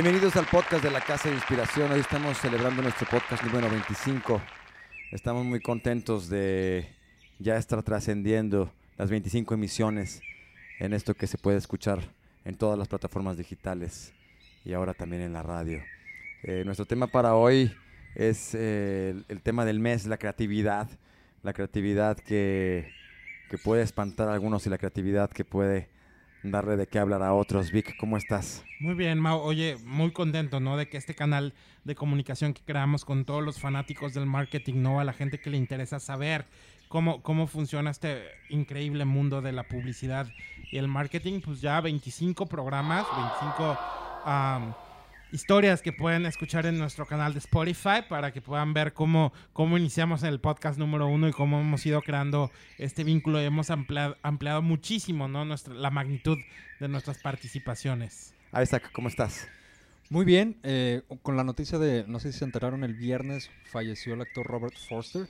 Bienvenidos al podcast de la Casa de Inspiración. Hoy estamos celebrando nuestro podcast número 25. Estamos muy contentos de ya estar trascendiendo las 25 emisiones en esto que se puede escuchar en todas las plataformas digitales y ahora también en la radio. Eh, nuestro tema para hoy es eh, el, tema del mes, la creatividad. La creatividad que, que puede espantar a algunos y la creatividad que puede darle de qué hablar a otros. Vic, ¿cómo estás? Muy bien, Mau. Oye, muy contento, ¿no? De que este canal de comunicación que creamos con todos los fanáticos del marketing, ¿no? A la gente que le interesa saber cómo, cómo funciona este increíble mundo de la publicidad y el marketing, pues ya 25 programas, 25 um, historias que pueden escuchar en nuestro canal de Spotify para que puedan ver cómo, cómo iniciamos el podcast número uno y cómo hemos ido creando este vínculo y hemos ampliado, ampliado muchísimo ¿no? Nuestra, la magnitud de nuestras participaciones. Isaac, ¿cómo estás? Muy bien, eh, con la noticia de, no sé si se enteraron, el viernes falleció el actor Robert Forster,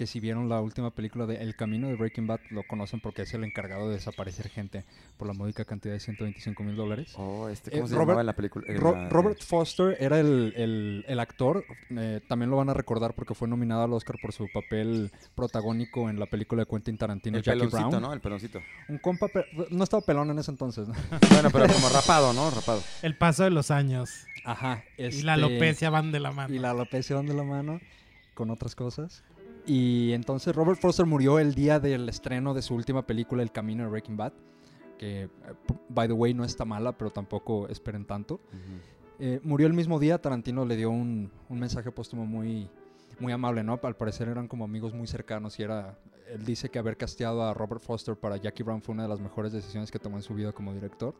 que si vieron la última película de El Camino de Breaking Bad, lo conocen porque es el encargado de desaparecer gente por la módica cantidad de 125 mil dólares. Oh, este, ¿Cómo Eh, se Robert- llamaba en la película? En Ro- la- Robert Foster era el, el- el actor, eh, también lo van a recordar porque fue nominado al Oscar por su papel protagónico en la película de Quentin Tarantino, El Jackie peloncito, Brown. ¿no? El peloncito. Un compa, pe- no estaba pelón en ese entonces. ¿no? bueno, pero como rapado, ¿no? Rapado. El paso de los años Ajá. y la este- alopecia van de la mano. Y la alopecia van de la mano con otras cosas. Y entonces Robert Foster murió el día del estreno de su última película, El Camino de Breaking Bad. Que, eh, by the way, no está mala, pero tampoco esperen tanto. Eh, murió el mismo día, Tarantino le dio un, un mensaje póstumo muy, muy amable, ¿no? Al parecer eran como amigos muy cercanos y era... Él dice que haber casteado a Robert Foster para Jackie Brown fue una de las mejores decisiones que tomó en su vida como director.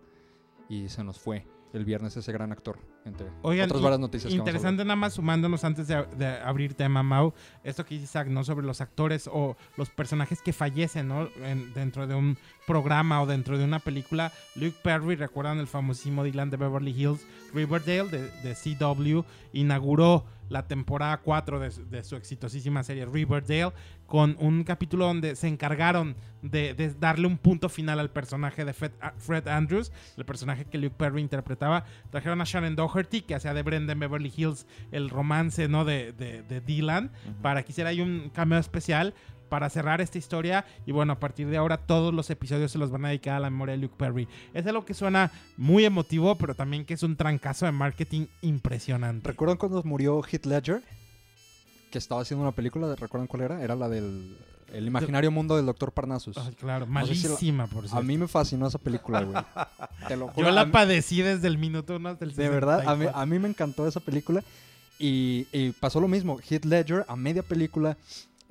Y se nos fue el viernes ese gran actor, entre Oigan, otras varias noticias. Interesante nada más sumándonos antes de, de abrir tema, Mau, esto que dice Isaac, ¿no? Sobre los actores o los personajes que fallecen, ¿no? En- dentro de un programa o dentro de una película. Luke Perry, recuerdan el famosísimo Dylan de Beverly Hills, Riverdale de, de CW, inauguró la temporada 4 de, su- de su exitosísima serie Riverdale con un capítulo donde se encargaron de, de darle un punto final al personaje de Fred, Fred Andrews, el personaje que Luke Perry interpretaba. Trajeron a Sharon Doherty, que hacía de Brenda en Beverly Hills el romance ¿no? de, de- de Dylan, para que hiciera ahí un cameo especial para cerrar esta historia. Y bueno, a partir de ahora todos los episodios se los van a dedicar a la memoria de Luke Perry. Es algo que suena muy emotivo, pero también que es un trancazo de marketing impresionante. ¿Recuerdan cuando murió Heath Ledger? Que estaba haciendo una película, ¿recuerdan cuál era? Era la del el imaginario mundo del Doctor Parnassus. Ay, claro, malísima, por A cierto. mí me fascinó esa película, güey. Te lo juro. Yo a la padecí desde el minuto uno hasta el de verdad, a mí, 64. a mí me encantó esa película. Y, y pasó lo mismo. Heath Ledger, a media película,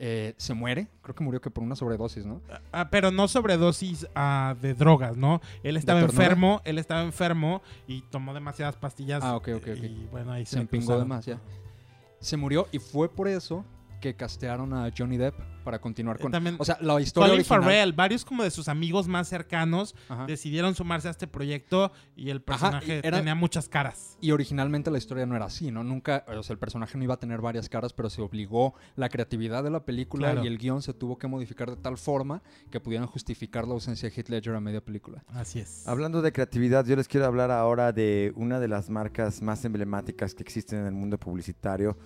eh, se muere. Creo que murió que por una sobredosis, ¿no? Ah, pero no sobredosis ah, de drogas, ¿no? Él estaba enfermo, él estaba enfermo y tomó demasiadas pastillas. Ah, ok, ok, ok. Y bueno, ahí se, Se empingó cruzaron. de más, ya. Se murió y fue por eso que castearon a Johnny Depp para continuar Eh, con... también o sea, la historia Colin original... Farrell, varios como de sus amigos más cercanos Ajá. decidieron sumarse a este proyecto y el personaje y era- tenía muchas caras. Y originalmente la historia no era así, ¿no? Nunca, o sea, el personaje no iba a tener varias caras, pero se obligó la creatividad de la película Claro. y el guion se tuvo que modificar de tal forma que pudieran justificar la ausencia de Heath Ledger a media película. Así es. Hablando de creatividad, yo les quiero hablar ahora de una de las marcas más emblemáticas que existen en el mundo publicitario,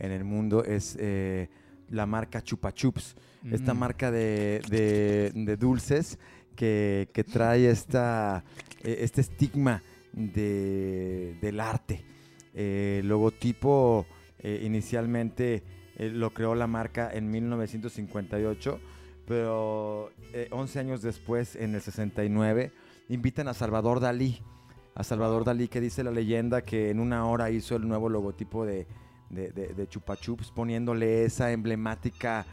en el mundo, es eh, la marca Chupa Chups. Esta Mm. marca de, de- de dulces que, que trae esta, eh, este estigma de- del arte. El logotipo eh, inicialmente eh, lo creó la marca en 1958, pero eh, 11 años después, en el 69, invitan a Salvador Dalí. A Salvador Dalí que dice la leyenda que en una hora hizo el nuevo logotipo de, de, de- de Chupa Chups, poniéndole esa emblemática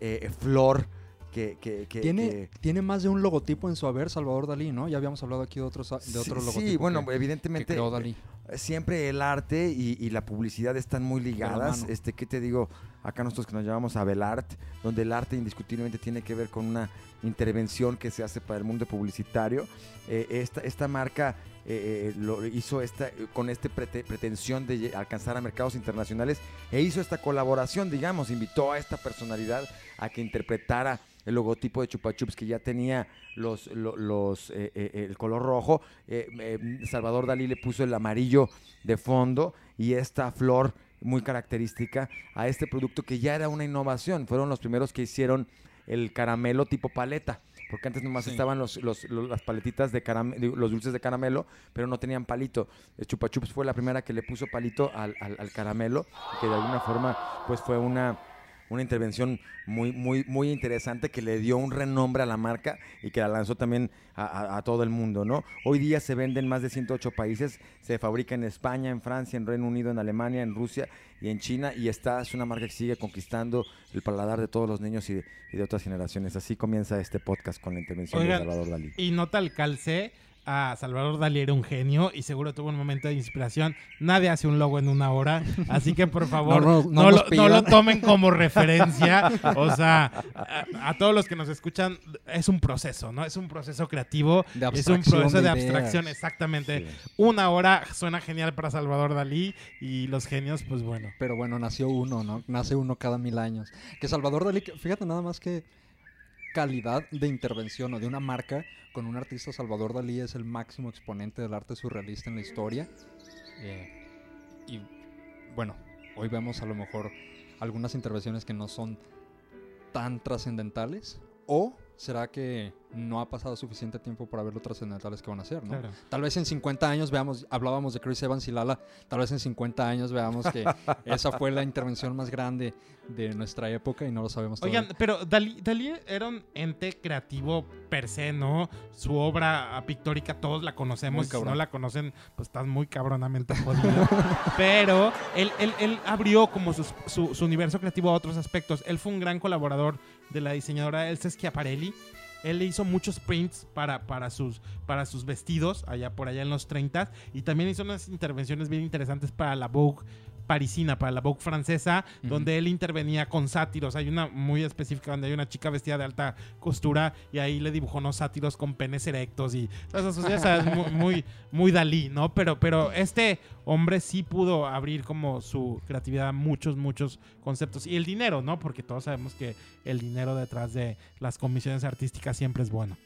eh, flor que... que- que- Tiene, que- tiene más de un logotipo en su haber, Salvador Dalí, ¿no? Ya habíamos hablado aquí de otros, de Sí, otros sí, logotipos. bueno, que- que, evidentemente creó Dalí. Siempre el arte y, y la publicidad están muy ligadas. Este, ¿qué te digo? Acá nosotros que nos llamamos Abelart, donde el arte indiscutiblemente tiene que ver con una intervención que se hace para el mundo publicitario. Eh, esta, esta marca eh, eh, lo hizo esta, con esta pretensión de alcanzar a mercados internacionales e hizo esta colaboración, digamos, invitó a esta personalidad a que interpretara el logotipo de Chupa Chups que ya tenía los, lo- los, eh, eh, el color rojo. Eh, Salvador Dalí le puso el amarillo de fondo y esta flor muy característica a este producto que ya era una innovación. Fueron los primeros que hicieron el caramelo tipo paleta. Porque antes nomás Sí. estaban los, los- los- las paletitas de caramelo, los dulces de caramelo, pero no tenían palito. Chupa Chups fue la primera que le puso palito al, al- al caramelo, que de alguna forma pues fue una, una intervención muy, muy, muy interesante que le dio un renombre a la marca y que la lanzó también a, a- a todo el mundo, ¿no? Hoy día se vende en más de 108 países, se fabrica en España, en Francia, en Reino Unido, en Alemania, en Rusia y en China y esta es una marca que sigue conquistando el paladar de todos los niños y de, y de otras generaciones. Así comienza este podcast con la intervención Oigan, de Salvador Dalí. Y nota al calce a Salvador Dalí era un genio y seguro tuvo un momento de inspiración. Nadie hace un logo en una hora, así que por favor No, lo, no lo pidan. tomen como referencia. O sea, a, a todos los que nos escuchan, es un proceso, ¿no? Es un proceso creativo, es un proceso de, de abstracción, exactamente. Una hora suena genial para Salvador Dalí y los genios, pues bueno. Pero bueno, nació uno, ¿no? Nace uno cada mil años. Que Salvador Dalí, fíjate nada más que calidad de intervención o de una marca con un artista, Salvador Dalí es el máximo exponente del arte surrealista en la historia. Eh, y bueno, hoy vemos a lo mejor algunas intervenciones que no son tan trascendentales. O será que no ha pasado suficiente tiempo para ver lo trascendentales que van a ser, ¿no? Claro. Tal vez en 50 años veamos, hablábamos de Chris Evans y Lala, tal vez en 50 años veamos que esa fue la intervención más grande de nuestra época y no lo sabemos todavía. Oigan, pero Dalí, Dalí era un ente creativo per se, ¿no? Su obra pictórica todos la conocemos. Si no la conocen, pues estás muy cabronamente jodido. pero él, él- él abrió como su, su universo creativo a otros aspectos. Él fue un gran colaborador de la diseñadora Elsa Schiaparelli. Él le hizo muchos prints para, para, sus, para sus vestidos, allá por allá en los 30 y también hizo unas intervenciones bien interesantes para la Vogue parisina, para la Vogue francesa, donde él intervenía con sátiros. Hay una muy específica donde hay una chica vestida de alta costura y ahí le dibujó unos sátiros con penes erectos y esas cosas, muy, muy Dalí, ¿no? Pero, pero este hombre sí pudo abrir como su creatividad a muchos, muchos conceptos. Y el dinero, ¿no? Porque todos sabemos que el dinero detrás de las comisiones artísticas siempre es bueno.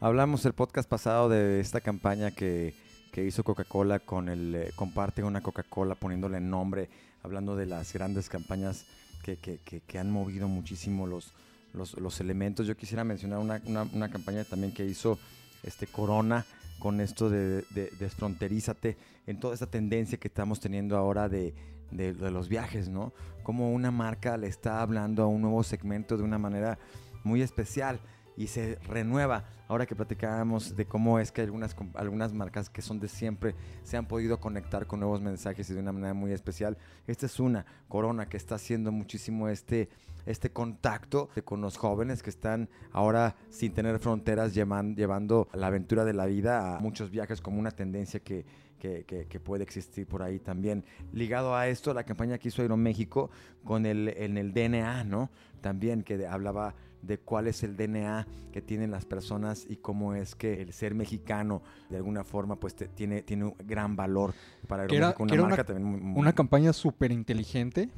Hablamos el podcast pasado de esta campaña que, que hizo Coca-Cola con el eh, comparte una Coca-Cola poniéndole nombre, hablando de las grandes campañas que, que- que- que han movido muchísimo los, los, los elementos. Yo quisiera mencionar una, una- una campaña también que hizo este Corona con esto de, de desfronterízate en toda esta tendencia que estamos teniendo ahora de, de- de los viajes, ¿no? Como una marca le está hablando a un nuevo segmento de una manera muy especial y se renueva. Ahora que platicábamos de cómo es que algunas, algunas marcas que son de siempre se han podido conectar con nuevos mensajes y de una manera muy especial. Esta es una, Corona, que está haciendo muchísimo este, este contacto con los jóvenes que están ahora sin tener fronteras llevan- llevando la aventura de la vida a muchos viajes como una tendencia que, que, puede existir por ahí también. Ligado a esto, la campaña que hizo Aeroméxico con el, en el DNA, ¿no? También que hablaba de cuál es el DNA que tienen las personas y cómo es que el ser mexicano de alguna forma pues te- tiene, tiene un gran valor para Aeroméxico, era una- marca también muy- muy- Una campaña súper inteligente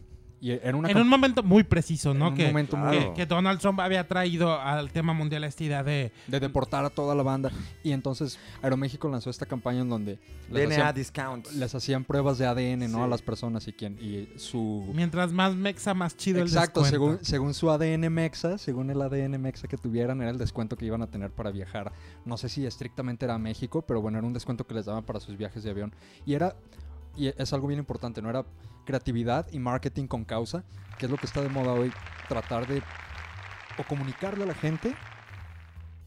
y una en un momento muy preciso, ¿no? en un que, momento muy- que, que Donald Trump había traído al tema mundial esta idea de de deportar a toda la banda. Y entonces Aeroméxico lanzó esta campaña en donde les, DNA hacían, discount. les hacían pruebas de ADN ¿no? Sí. a las personas y, quien, y su... mientras más mexa, más chido Exacto, el descuento. según, según su ADN mexa, según el ADN mexa que tuvieran, era el descuento que iban a tener para viajar. No sé si estrictamente era a México, pero bueno, era un descuento que les daban para sus viajes de avión. Y era, y es algo bien importante, ¿no? Era creatividad y marketing con causa, que es lo que está de moda hoy, tratar de o comunicarle a la gente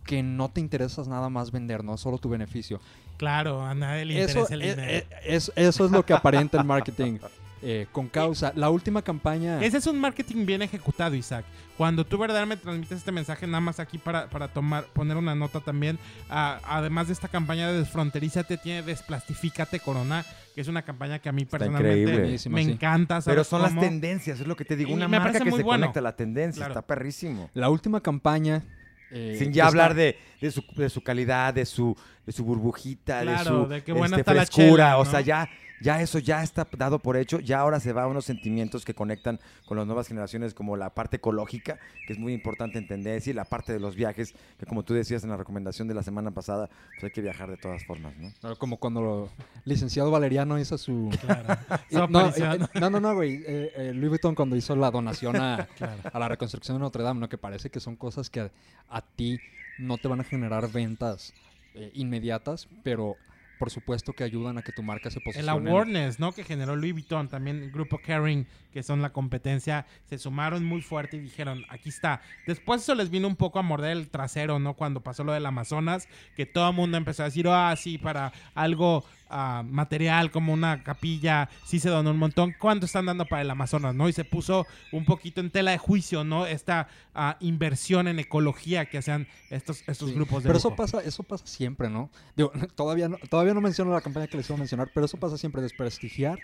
que no te interesas nada más vender, no solo tu beneficio. Claro, a nadie le Eso, interesa el eh, dinero. eh, es- eso es lo que aparenta el marketing eh, con causa. La última campaña... Ese es un marketing bien ejecutado, Isaac. Cuando tú verdaderamente transmites este mensaje, nada más aquí para, para tomar, poner una nota también. además de esta campaña de Desfronterízate, tiene Desplastifícate Corona, que es una campaña que a mí personalmente me sí. encanta. Pero ¿sabes son las tendencias, es lo que te digo. Y Una me marca parece que muy se bueno. conecta a la tendencia, Claro. está perrísimo. La última campaña. eh, Sin ya está- hablar de, de, su, de su calidad, de su, de su burbujita, Claro, de su de qué buena este, está la frescura. chela, O sea, ya, ya eso ya está dado por hecho, ya ahora se va a unos sentimientos que conectan con las nuevas generaciones, como la parte ecológica, que es muy importante entender, y la parte de los viajes, que como tú decías en la recomendación de la semana pasada, pues hay que viajar de todas formas, ¿no? Claro, Como cuando el licenciado Valeriano hizo su... Claro. No, eh, no, no, no, güey. eh, eh, Louis Vuitton cuando hizo la donación a, Claro. a la reconstrucción de Notre Dame, ¿no? Que parece que son cosas que a, a ti no te van a generar ventas eh, inmediatas, pero por supuesto que ayudan a que tu marca se El posicione. awareness, ¿no? Que generó Louis Vuitton, también el grupo Caring, que son la competencia, se sumaron muy fuerte y dijeron, aquí está. Después eso les vino un poco a morder el trasero, ¿no? Cuando pasó lo del Amazonas, que todo el mundo empezó a decir, ah, sí, para algo ah, material como una capilla, sí se donó un montón. ¿Cuánto están dando para el Amazonas, no? Y se puso un poquito en tela de juicio, ¿no? Esta ah, inversión en ecología que hacían estos, estos Sí, grupos de Pero eso pasa, eso pasa siempre, ¿no? Digo, todavía no, todavía no menciono la campaña que les iba a mencionar, pero eso pasa siempre, desprestigiar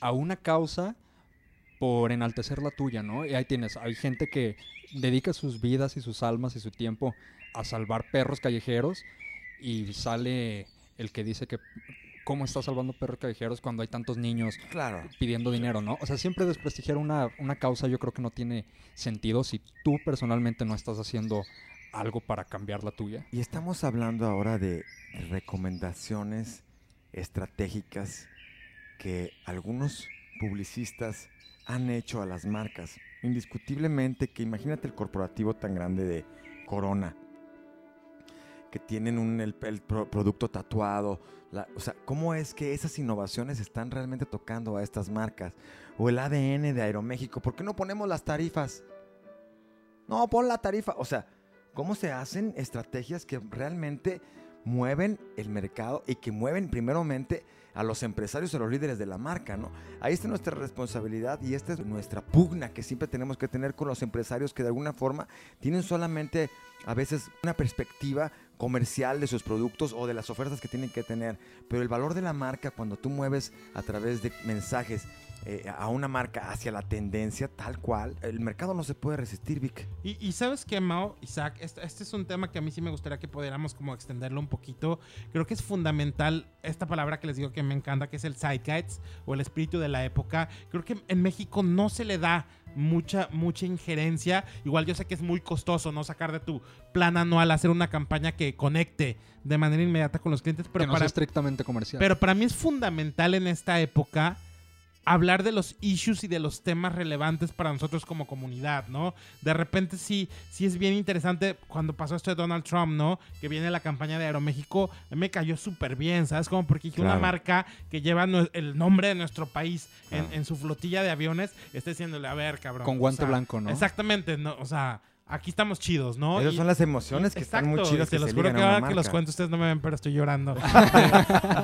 a una causa por enaltecer la tuya, ¿no? Y ahí tienes, hay gente que dedica sus vidas y sus almas y su tiempo a salvar perros callejeros y sale el que dice que cómo está salvando perros callejeros cuando hay tantos niños Claro. pidiendo dinero, ¿no? O sea, siempre desprestigiar una, una causa yo creo que no tiene sentido si tú personalmente no estás haciendo algo para cambiar la tuya. Y estamos hablando ahora de recomendaciones estratégicas que algunos publicistas han hecho a las marcas. Indiscutiblemente que imagínate el corporativo tan grande de Corona, que tienen el, el pro- producto tatuado. o sea, ¿cómo es que esas innovaciones están realmente tocando a estas marcas? O el ADN de Aeroméxico, ¿por qué no ponemos las tarifas? No, pon la tarifa. O sea, ¿cómo se hacen estrategias que realmente mueven el mercado y que mueven primeramente a los empresarios a los líderes de la marca, ¿no? Ahí está nuestra responsabilidad y esta es nuestra pugna que siempre tenemos que tener con los empresarios que de alguna forma tienen solamente a veces una perspectiva comercial de sus productos o de las ofertas que tienen que tener, pero el valor de la marca cuando tú mueves a través de mensajes eh, a una marca hacia la tendencia tal cual, el mercado no se puede resistir, Vic. Y, y sabes qué, Mao, Isaac, este, este es un tema que a mí sí me gustaría que pudiéramos como extenderlo un poquito. Creo que es fundamental esta palabra que les digo que me encanta, que es el zeitgeist o el espíritu de la época. Creo que en México no se le da mucha, mucha injerencia. Igual yo sé que es muy costoso, ¿no? Sacar de tu plan anual, hacer una campaña que conecte de manera inmediata con los clientes, pero que no para sea estrictamente comercial. pero para mí es fundamental en esta época hablar de los issues y de los temas relevantes para nosotros como comunidad, ¿no? De repente sí, sí es bien interesante cuando pasó esto de Donald Trump, ¿no? Que viene la campaña de Aeroméxico, me cayó súper bien, ¿sabes? Como porque dije, una Claro. marca que lleva el nombre de nuestro país en, Claro. en su flotilla de aviones, está diciéndole, a ver, cabrón. Con o guante sea, blanco, ¿no? Exactamente, no, o sea, aquí estamos chidos, ¿no? Esas Y- son las emociones que están muy chidas que Se los se juro que ahora que los cuento ustedes no me ven, pero estoy llorando de,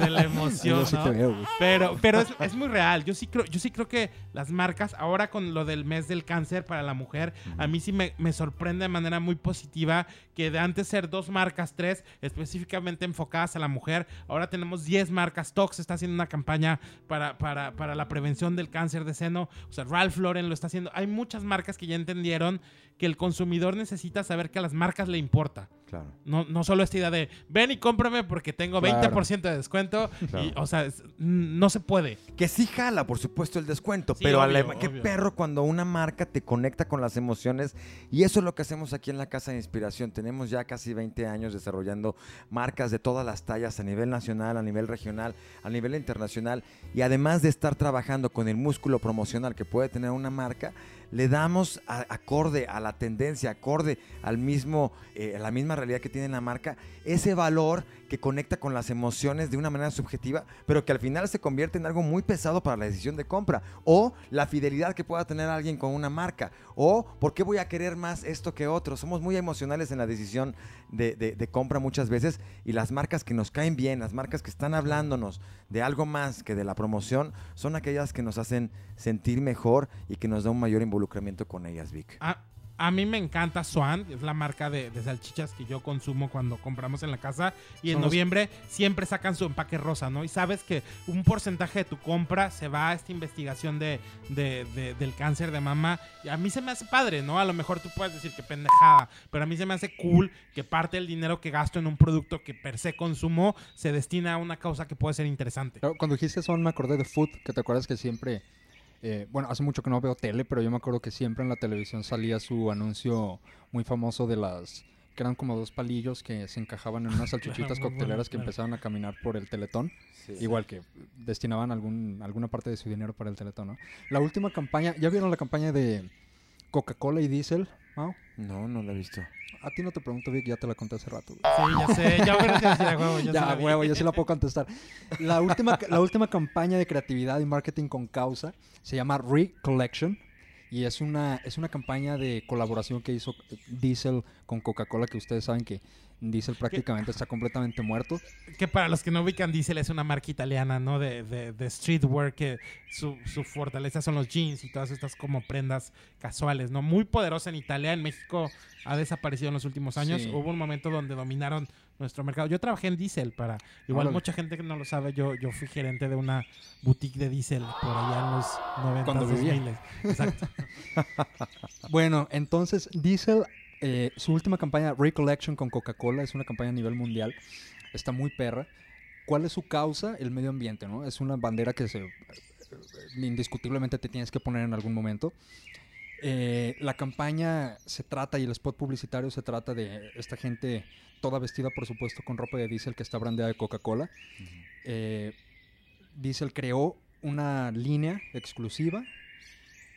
de la emoción. Sí ¿no? te veo. Pero, pero es, es muy real. Yo sí creo, yo sí creo que las marcas, ahora con lo del mes del cáncer para la mujer, a mí sí me, me sorprende de manera muy positiva que de antes ser dos marcas, tres, específicamente enfocadas a la mujer, ahora tenemos 10 marcas. Tox está haciendo una campaña para, para, para la prevención del cáncer de seno. O sea, Ralph Lauren lo está haciendo. Hay muchas marcas que ya entendieron que el consumidor necesita saber que a las marcas le importa. Claro. No, no solo esta idea de ven y cómprame porque tengo Claro. 20% de descuento. Claro. Y, o sea, es- no se puede. Que sí jala, por supuesto, el descuento, Sí, pero la- obvio, qué obvio. perro cuando una marca te conecta con las emociones y eso es lo que hacemos aquí en la Casa de Inspiración. Tenemos ya casi 20 años desarrollando marcas de todas las tallas a nivel nacional, a nivel regional, a nivel internacional y además de estar trabajando con el músculo promocional que puede tener una marca, le damos a- acorde a la tendencia, acorde al mismo, eh, a la misma realidad que tiene la marca, ese valor que conecta con las emociones de una manera subjetiva, pero que al final se convierte en algo muy pesado para la decisión de compra. O la fidelidad que pueda tener alguien con una marca. O por qué voy a querer más esto que otro. Somos muy emocionales en la decisión de, compra muchas veces y las marcas que nos caen bien, las marcas que están hablándonos de algo más que de la promoción, son aquellas que nos hacen sentir mejor y que nos da un mayor involucramiento con ellas, Vic. A, A mí me encanta Swan, es la marca de, de salchichas que yo consumo cuando compramos en la casa. Y en noviembre siempre sacan su empaque rosa, ¿no? Y sabes que un porcentaje de tu compra se va a esta investigación de, de- de- del cáncer de mama. Y a mí se me hace padre, ¿no? A lo mejor tú puedes decir que pendejada, pero a mí se me hace cool que parte del dinero que gasto en un producto que per se consumo se destina a una causa que puede ser interesante. Cuando dijiste son, me acordé de Food, que te acuerdas que siempre, eh, bueno, hace mucho que no veo tele, pero yo me acuerdo que siempre en la televisión salía su anuncio muy famoso de las, que eran como dos palillos que se encajaban en unas salchichitas bueno, cocteleras que claro. empezaban a caminar por el teletón, Sí. igual que destinaban algún, alguna parte de su dinero para el teletón, ¿no? La última campaña, ¿ya vieron la campaña de Coca-Cola y Diesel? Mau? No, no lo he visto. A ti no te pregunto, Vic, ya te la conté hace rato. güey. Sí, ya sé, ya voy a decir a huevo, ya, se Ya, la huevo, yo sí la puedo contestar. La última, la última campaña de creatividad y marketing con causa se llama Recollection y es una, es una campaña de colaboración que hizo Diesel con Coca-Cola, que ustedes saben que Diesel prácticamente está completamente muerto. Que para los que no ubican, Diesel es una marca italiana, ¿no? De, de, de streetwear, que su, su fortaleza son los jeans y todas estas como prendas casuales, ¿no? Muy poderosa en Italia, en México ha desaparecido en los últimos años. Sí. Hubo un momento donde dominaron nuestro mercado. Yo trabajé en Diesel para... Igual Órale. mucha gente que no lo sabe, yo, yo fui gerente de una boutique de Diesel por allá en los 90 Cuando vivía. 2000. Exacto. Bueno, entonces Diesel, eh, su última campaña Recollection con Coca-Cola es una campaña a nivel mundial, está muy perra. ¿Cuál es su causa? El medio ambiente, ¿no? Es una bandera que se eh, indiscutiblemente te tienes que poner en algún momento. Eh, la campaña se trata y el spot publicitario se trata de esta gente toda vestida, por supuesto, con ropa de Diesel que está brandeada de Coca-Cola. Eh, Diesel creó una línea exclusiva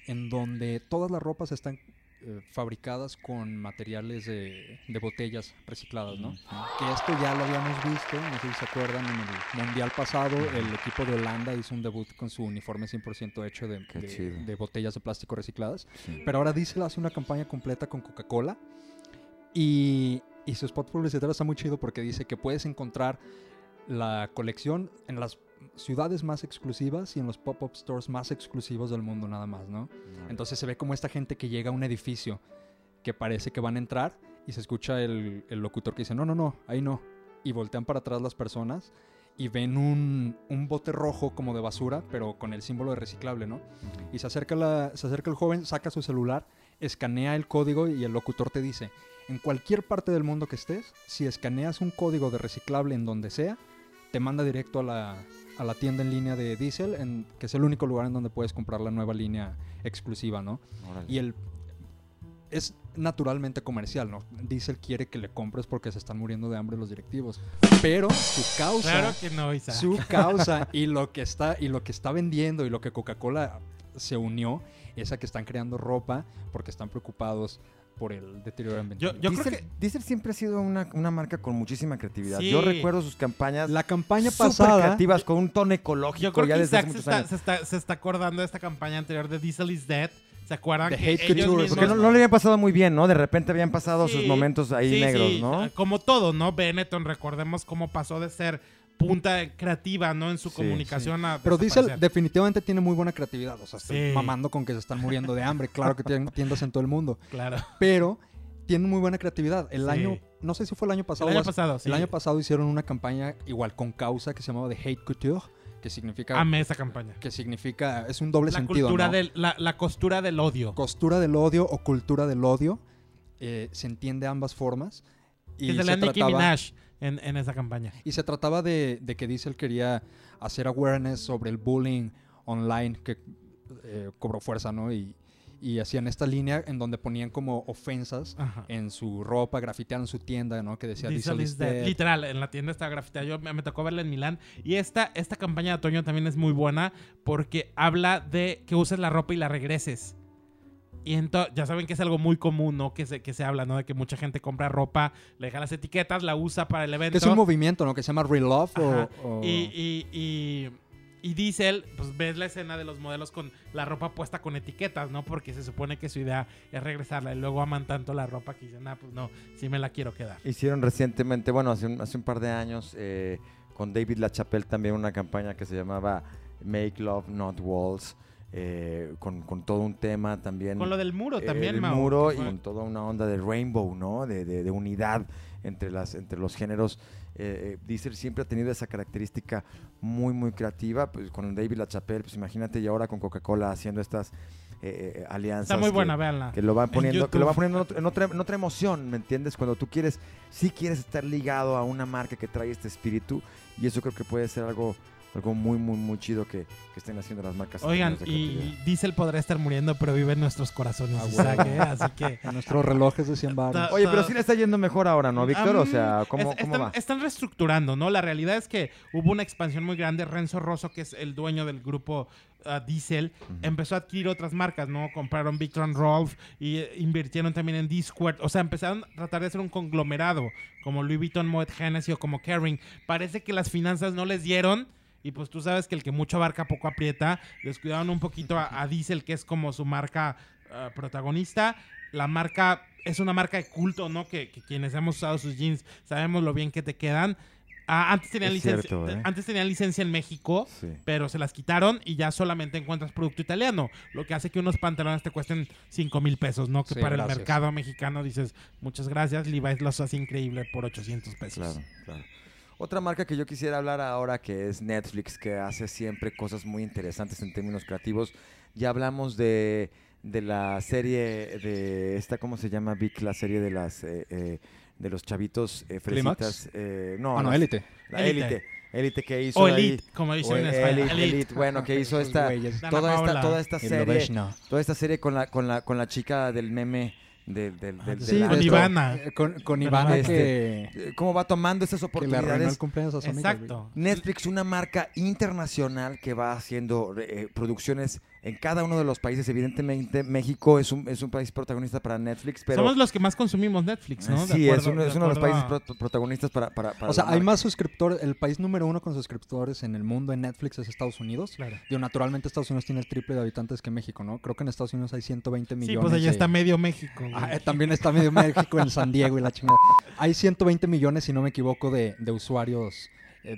en donde todas las ropas están eh, fabricadas con materiales de, de botellas recicladas, ¿no? Que esto ya lo habíamos visto, no sé si se acuerdan, en el Mundial pasado el equipo de Holanda hizo un debut con su uniforme 100% hecho de, botellas de plástico recicladas. Sí. Pero ahora Diesel hace una campaña completa con Coca-Cola y, y su spot publicitario está muy chido porque dice que puedes encontrar la colección en las ciudades más exclusivas y en los pop-up stores más exclusivos del mundo nada más, ¿no? Entonces se ve como esta gente que llega a un edificio que parece que van a entrar y se escucha el, el locutor que dice, no, no, no, ahí no. Y voltean para atrás las personas y ven un, un bote rojo como de basura, pero con el símbolo de reciclable, ¿no? Y se acerca, la, se acerca el joven, saca su celular, escanea el código y el locutor te dice, en cualquier parte del mundo que estés, si escaneas un código de reciclable en donde sea, te manda directo a la, a la tienda en línea de Diesel, en, que es el único lugar en donde puedes comprar la nueva línea exclusiva, ¿no? Órale. Y el es naturalmente comercial, ¿no? Diesel quiere que le compres porque se están muriendo de hambre los directivos. Pero su causa, claro que no, Isaac. su causa y lo que está y lo que está vendiendo y lo que Coca-Cola se unió es a que están creando ropa porque están preocupados por el deterioro ambiental. Yo- yo creo Diesel, que- Diesel siempre ha sido una, una marca con muchísima creatividad. Sí. Yo recuerdo sus campañas la campaña pasada creativas con un tono ecológico Yo creo ya que desde hace se muchos está, años. se, está, se está acordando de esta campaña anterior de Diesel is Dead. ¿Se acuerdan? De que Hate ellos Couture, mismos- Porque no, no le habían pasado muy bien, ¿no? De repente habían pasado sus momentos ahí sí, negros, sí, ¿no? Como todo, ¿no? Benetton, recordemos cómo pasó de ser punta creativa, ¿no? En su Sí, comunicación a Pero Diesel definitivamente tiene muy buena creatividad. O sea, estoy Sí. mamando con que se están muriendo de hambre. Claro que tienen tiendas en todo el mundo. Claro. Pero tienen muy buena creatividad. El Sí. año, no sé si fue el año pasado. El año pasado, sí. El año pasado hicieron una campaña igual con causa que se llamaba The Hate Couture, que significa Amé esa campaña. que significa es un doble La, sentido, cultura ¿no? del, la, la costura del odio. Costura del odio o cultura del odio eh, se entiende ambas formas y se, le Nicki trataba, Minaj en, en esa campaña. y se trataba de, de que Diesel quería hacer awareness sobre el bullying online que eh, cobró fuerza, ¿no? Y, y hacían esta línea en donde ponían como ofensas Ajá. en su ropa, grafitearon su tienda, ¿no? Que decía Diesel Diesel is dead. dead. Literal, en la tienda estaba grafitada. Yo me, me tocó verla en Milán. Y esta, esta campaña de otoño también es muy buena porque habla de que uses la ropa y la regreses. Y entonces, ya saben que es algo muy común, ¿no? Que se, que se habla, ¿no? De que mucha gente compra ropa, le deja las etiquetas, la usa para el evento. Que es un movimiento, ¿no? Que se llama Real Love o- Ajá. o... Y, y, y, y Diesel, pues ves la escena de los modelos con la ropa puesta con etiquetas, ¿no? Porque se supone que su idea es regresarla y luego aman tanto la ropa que dicen, ah, pues no, sí me la quiero quedar. Hicieron recientemente, bueno, hace un, hace un par de años, eh, con David LaChapelle también una campaña que se llamaba Make Love Not Walls, eh, con, con todo un tema también. Con lo del muro también, el Mau, muro y con toda una onda de rainbow, ¿no? De, de- de unidad entre, las, entre los géneros. Eh, eh, Diesel siempre ha tenido esa característica muy, muy creativa. Pues con David LaChapelle, pues imagínate, y ahora con Coca-Cola haciendo estas eh, eh, alianzas. Está muy que- buena, véanla. que lo va poniendo, que lo va YouTube. poniendo en, otro- en otra, en otra emoción, ¿me entiendes? Cuando tú quieres, sí quieres estar ligado a una marca que trae este espíritu y eso creo que puede ser algo, algo muy, muy, muy chido que, que estén haciendo las marcas. Oigan, y Diesel podrá estar muriendo, pero vive en nuestros corazones, Ah, Isaac. ¿eh? Así que... En nuestros relojes de 100 baros. Oye, pero sí le está yendo mejor ahora, ¿no, Víctor? o sea, ¿cómo, Es- cómo están, va? están reestructurando, ¿no? La realidad es que hubo una expansión muy grande. Renzo Rosso, que es el dueño del grupo ah, Diesel, empezó a adquirir otras marcas, ¿no? Compraron Victor and Rolf y eh, invirtieron también en Discord. O sea, empezaron a tratar de hacer un conglomerado, como Louis Vuitton, Moet Hennessy o como Kering. Parece que las finanzas no les dieron. Y pues tú sabes que el que mucho abarca poco aprieta. Descuidaron un poquito a, a Diesel, que es como su marca ah, protagonista. La marca es una marca de culto, ¿no? Que, que quienes hemos usado sus jeans sabemos lo bien que te quedan. Ah, antes, tenían licencia, cierto, ¿eh? antes tenían licencia en México, Sí. pero se las quitaron y ya solamente encuentras producto italiano. Lo que hace que unos pantalones te cuesten 5 mil pesos, ¿no? Que Sí, para el mercado mexicano dices, muchas gracias, Levi's los hace increíble por 800 pesos. Claro, claro. Otra marca que yo quisiera hablar ahora que es Netflix, que hace siempre cosas muy interesantes en términos creativos. Ya hablamos de, de la serie de esta, ¿cómo se llama, Vic? La serie de las eh, eh, de los chavitos eh, fresitas. eh, no, Ah, no, élite. La Élite. élite. Que hizo O ahí- Elite, como o dicen en. Elite, Elite. Elite, bueno, que hizo esta toda esta toda esta serie, toda esta serie con la con la con la chica del meme de, del del- Sí, del con. Ivana. Eh, Con, con Con Ivana Este, que, cómo va tomando esas que le el oportunidades a su amiga. Exacto. Netflix, una marca internacional que va haciendo eh, producciones en cada uno de los países. Evidentemente, México es un, es un país protagonista para Netflix, pero Somos los que más consumimos Netflix, ¿no? sí, es uno, es de uno de los países a- pro- protagonistas para, para, para O sea, hay más suscriptores. El país número uno con suscriptores en el mundo en Netflix es Estados Unidos. Claro. Digo, naturalmente Estados Unidos tiene el triple de habitantes que México, ¿no? Creo que en Estados Unidos hay 120 Sí, millones. pues allá de- está medio México. Ah, eh, también está medio México en San Diego y la chingada. Hay 120 millones, si no me equivoco, de, de usuarios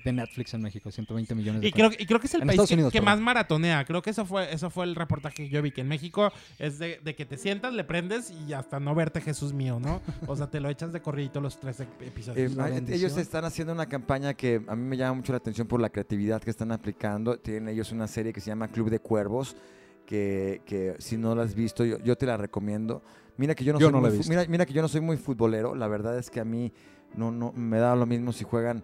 de Netflix en México. 120 millones de Y creo, y creo que es el En país Estados que, Unidos, que perdón. más maratonea. Creo que eso fue, eso fue el reportaje que yo vi, que en México es de, de que te sientas, le prendes y hasta no verte Jesús mío, ¿no? O sea, te lo echas de corridito los tres ep- episodios. Eh, ellos están haciendo una campaña que a mí me llama mucho la atención por la creatividad que están aplicando. Tienen ellos una serie que se llama Club de Cuervos, que, que si no la has visto, yo, yo te la recomiendo. Mira que yo no Yo soy no muy mira que yo no soy muy futbolero. La verdad es que a mí no, no me da lo mismo si juegan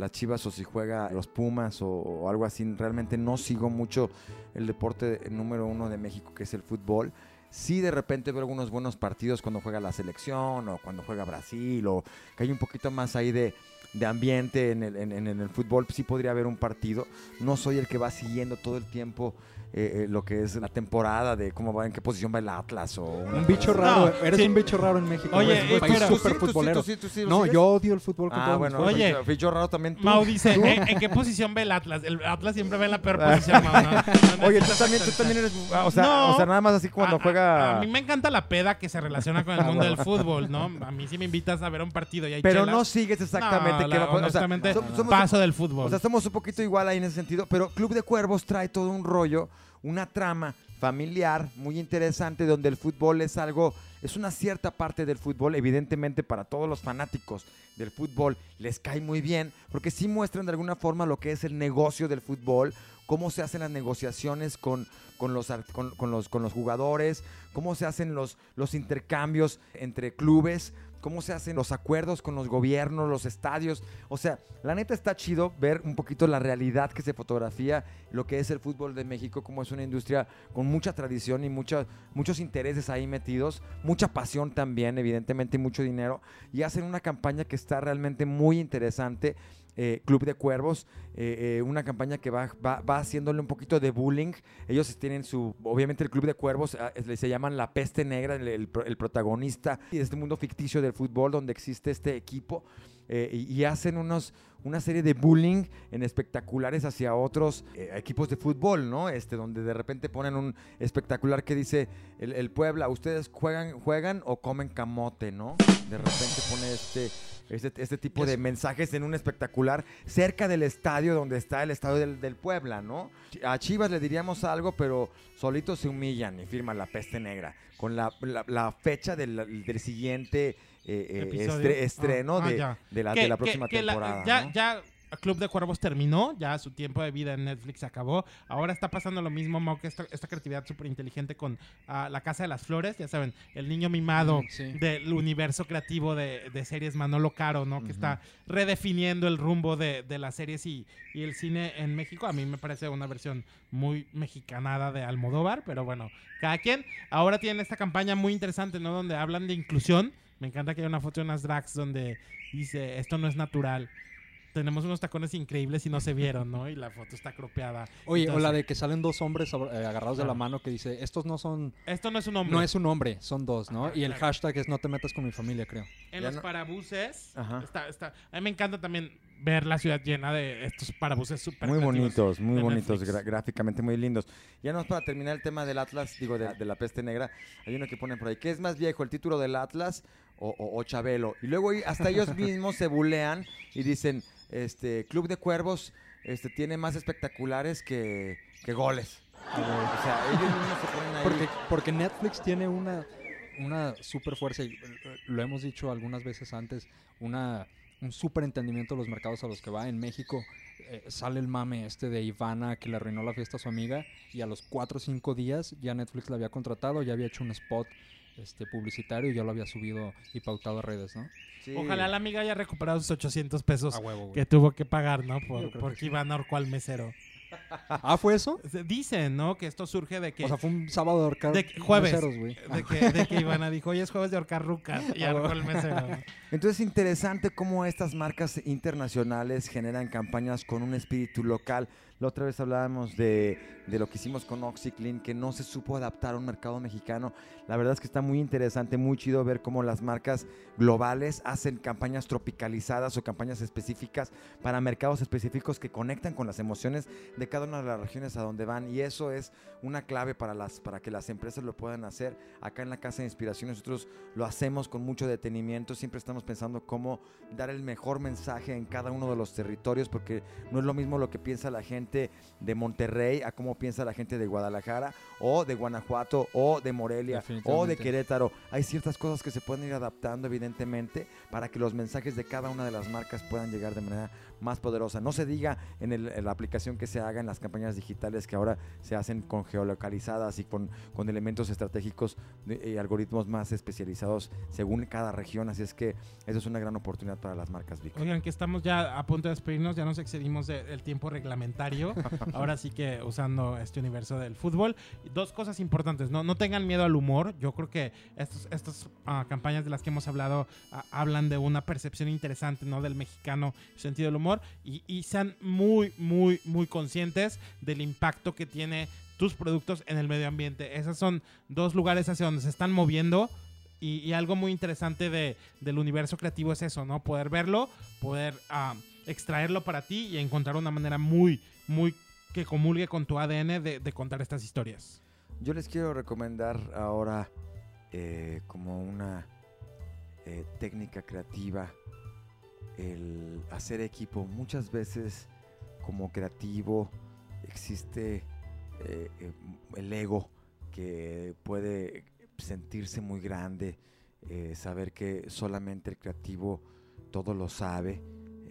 las Chivas o si juega los Pumas o, algo así. Realmente no sigo mucho el deporte número uno de México, que es el fútbol. Sí, de repente veo algunos buenos partidos cuando juega la selección o cuando juega Brasil o que hay un poquito más ahí de, de ambiente en el, en el fútbol. Sí podría haber un partido. No soy el que va siguiendo todo el tiempo eh, eh, lo que es la temporada de cómo va, en qué posición va el Atlas o Un bicho raro. No, Eres sí. un bicho raro en México. Oye. Es un eh, país pero- ¿Tú sí, súper futbolero. tú sí, tú sí lo No, sigues? yo odio el fútbol con Ah, bueno. Oye. bicho raro también tú. Mau dice, ¿Tú? ¿en, qué posición ve el Atlas? El Atlas siempre ve en la peor posición, Mau, ¿no? No Oye, tú también, tú también eres, ah, o sea, No. o sea, nada más así cuando A- a- juega. A, mí me encanta la peda que se relaciona con el mundo del fútbol, ¿no? A mí sí me invitas a ver un partido y hay pero chelas. no sigues exactamente No, qué la- va a- o sea, somos, paso del fútbol. o sea, somos un poquito igual ahí en ese sentido, pero Club de Cuervos trae todo un rollo, una trama familiar muy interesante donde el fútbol es algo, es una cierta parte del fútbol, evidentemente para todos los fanáticos del fútbol les cae muy bien, porque sí muestran de alguna forma lo que es el negocio del fútbol, cómo se hacen las negociaciones con, con, los, con, con los jugadores, cómo se hacen los, los intercambios entre clubes, cómo se hacen los acuerdos con los gobiernos, los estadios. O sea, la neta está chido ver un poquito la realidad que se fotografía, lo que es el fútbol de México, como es una industria con mucha tradición y mucha- muchos intereses ahí metidos, mucha pasión también, evidentemente, y mucho dinero. Y hacen una campaña que está realmente muy interesante. Eh, Club de Cuervos, eh, eh, una campaña que va, va, va haciéndole un poquito de bullying. Ellos tienen su, obviamente el Club de Cuervos ah, se llaman la peste negra, el, el pro- el protagonista de este mundo ficticio del fútbol donde existe este equipo y, y hacen unos, una serie de bullying en espectaculares hacia otros equipos de fútbol, ¿no? Este, donde de repente ponen un espectacular que dice el, el Puebla, ustedes juegan, juegan o comen camote, ¿no? de repente pone este, este, este tipo de mensajes en un espectacular cerca del estadio donde está el estadio del, del Puebla, ¿no? A Chivas le diríamos algo, pero solitos se humillan y firman la peste negra con la, la- la fecha del, del siguiente eh, eh, estre- estreno Ah, ah, de, de la, Que- de la próxima temporada. ya, ¿no? ya Club de Cuervos terminó, ya su tiempo de vida en Netflix se acabó. Ahora está pasando lo mismo, Mau, que esta, esta creatividad súper inteligente con ah, La Casa de las Flores, ya saben, el niño mimado Mm, sí. del universo creativo de, de series Manolo Caro, ¿no? Que está redefiniendo el rumbo de, de las series y, y el cine en México. A mí me parece una versión muy mexicanada de Almodóvar, pero bueno, cada quien. Ahora tienen esta campaña muy interesante, ¿no? Donde hablan de inclusión. Me encanta que haya una foto de unas drags donde dice, esto no es natural. Tenemos unos tacones increíbles y no se vieron, ¿no? Y la foto está cropeada. Oye, o la de que salen dos hombres eh, agarrados de la mano que dice, estos no son, Esto no es un hombre. no es un hombre, son dos, ¿no? Ajá, y el claro. hashtag es no te metas con mi familia, creo. En Ya los no- parabuses. Ajá. Está, está, a mí me encanta también ver la ciudad llena de estos parabuses súper Muy bonitos, muy bonitos, gráficamente muy lindos. Ya no para terminar el tema del Atlas, digo, de, de la peste negra, hay uno que ponen por ahí, ¿qué es más viejo, el título del Atlas o, o- o Chabelo? Y luego hasta ellos mismos se bulean y dicen, este, Club de Cuervos este, tiene más espectaculares que, goles. O sea, ellos mismos se ponen ahí. Porque, Netflix tiene una, una super fuerza, y eh, lo hemos dicho algunas veces antes, una, un super entendimiento de los mercados a los que va. En México eh, sale el mame este de Ivana que le arruinó la fiesta a su amiga y a los 4 o 5 días ya Netflix la había contratado, ya había hecho un spot este publicitario y ya lo había subido y pautado a redes, ¿no? Sí. Ojalá la amiga haya recuperado sus 800 pesos huevo, que tuvo que pagar, ¿no? Yo Por, porque. Iván ahorcó al mesero. Ah, ¿fue eso? Dicen, ¿no? Que esto surge de que... O sea, fue un sábado de ahorcar de jueves. meseros, güey. de que, de que Ivana dijo, hoy es jueves de ahorcar rucas y Ah, ahorcó al mesero. Entonces es interesante cómo estas marcas internacionales generan campañas con un espíritu local. La otra vez hablábamos de, de lo que hicimos con OxyClean, que no se supo adaptar a un mercado mexicano. La verdad es que está muy interesante, muy chido ver cómo las marcas globales hacen campañas tropicalizadas o campañas específicas para mercados específicos que conectan con las emociones de cada una de las regiones a donde van. Y eso es una clave para, las, para que las empresas lo puedan hacer. Acá en la Casa de Inspiración nosotros lo hacemos con mucho detenimiento, siempre estamos pensando cómo dar el mejor mensaje en cada uno de los territorios, porque no es lo mismo lo que piensa la gente de Monterrey a cómo piensa la gente de Guadalajara o de Guanajuato o de Morelia o de. Querétaro. Hay ciertas cosas que se pueden ir adaptando evidentemente para que los mensajes de cada una de las marcas puedan llegar de manera más poderosa. No se diga en, el- en la aplicación que se haga en las campañas digitales que ahora se hacen con geolocalizadas y con, con elementos estratégicos y algoritmos más especializados según cada región. Así es que eso es una gran oportunidad para las marcas Vic. Oigan, que estamos ya a punto de despedirnos, ya nos excedimos de- del tiempo reglamentario. Ahora sí que usando este universo del fútbol. Dos cosas importantes, ¿no? No tengan miedo al humor. Yo creo que estos, estas ah, campañas de las que hemos hablado ah, hablan de una percepción interesante, ¿no? Del mexicano, sentido del humor. Y, y sean muy, muy, muy conscientes del impacto que tiene tus productos en el medio ambiente. Esos son dos lugares hacia donde se están moviendo. Y, y algo muy interesante de, del universo creativo es eso, ¿no? Poder verlo, poder ah, extraerlo para ti y encontrar una manera muy, muy que comulgue con tu ADN de, contar estas historias. Yo les quiero recomendar ahora eh, como una eh, técnica creativa el hacer equipo. Muchas veces como creativo existe eh, el ego que puede sentirse muy grande, saber que solamente el creativo todo lo sabe.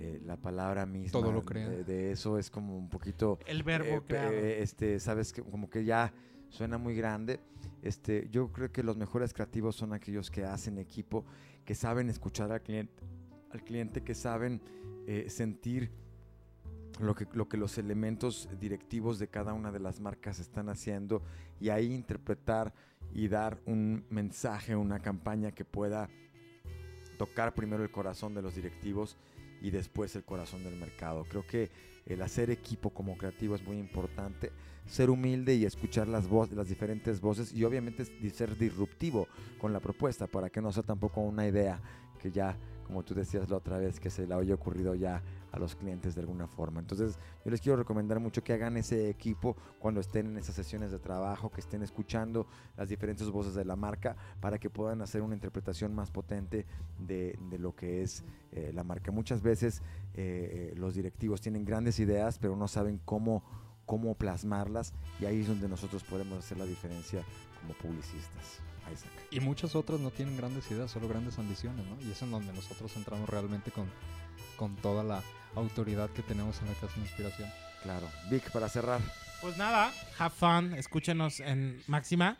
Eh, la palabra misma Todo lo crea. de- de eso es como un poquito El verbo eh, creado. eh, este, sabes que como que ya suena muy grande. Este, yo creo que los mejores creativos son aquellos que hacen equipo, que saben escuchar al cliente, al cliente, que saben eh, sentir lo que, lo que los elementos directivos de cada una de las marcas están haciendo y ahí interpretar y dar un mensaje, una campaña que pueda tocar primero el corazón de los directivos y después el corazón del mercado. Creo que el hacer equipo como creativo es muy importante, ser humilde y escuchar las voces, las diferentes voces y obviamente ser disruptivo con la propuesta para que no sea tampoco una idea que ya como tú decías la otra vez, que se le haya ocurrido ya a los clientes de alguna forma. Entonces, yo les quiero recomendar mucho que hagan ese equipo cuando estén en esas sesiones de trabajo, que estén escuchando las diferentes voces de la marca para que puedan hacer una interpretación más potente de, de lo que es eh, la marca. Muchas veces eh, los directivos tienen grandes ideas, pero no saben cómo, cómo plasmarlas y ahí es donde nosotros podemos hacer la diferencia como publicistas. Isaac. Y muchas otras no tienen grandes ideas, solo grandes ambiciones, ¿no? Y es en donde nosotros entramos realmente con, con toda la autoridad que tenemos en la Casa de Inspiración. Claro. Vic, para cerrar. Pues nada, have fun, escúchenos en Máxima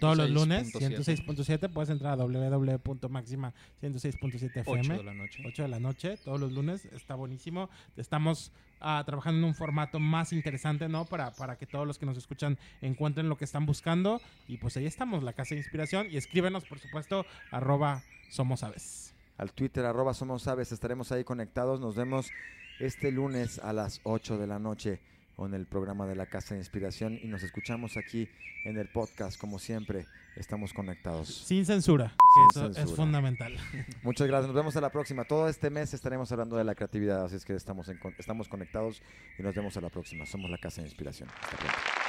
todos los lunes, 106.7. Puedes entrar a www.máxima106.7 FM. 8 de la noche. 8 de la noche, todos los lunes. Está buenísimo. Estamos ah, trabajando en un formato más interesante, ¿no? Para, para que todos los que nos escuchan encuentren lo que están buscando. Y pues ahí estamos, la Casa de Inspiración. Y escríbenos, por supuesto, arroba Somos Aves. Al Twitter, arroba Somos Aves. Estaremos ahí conectados. Nos vemos este lunes a las 8 de la noche con el programa de la Casa de Inspiración y nos escuchamos aquí en el podcast, como siempre, estamos conectados. Sin censura, Sin que eso censura. es fundamental. Muchas gracias, nos vemos a la próxima. Todo este mes estaremos hablando de la creatividad, así es que estamos, en estamos conectados y nos vemos a la próxima. Somos la Casa de Inspiración. Hasta pronto.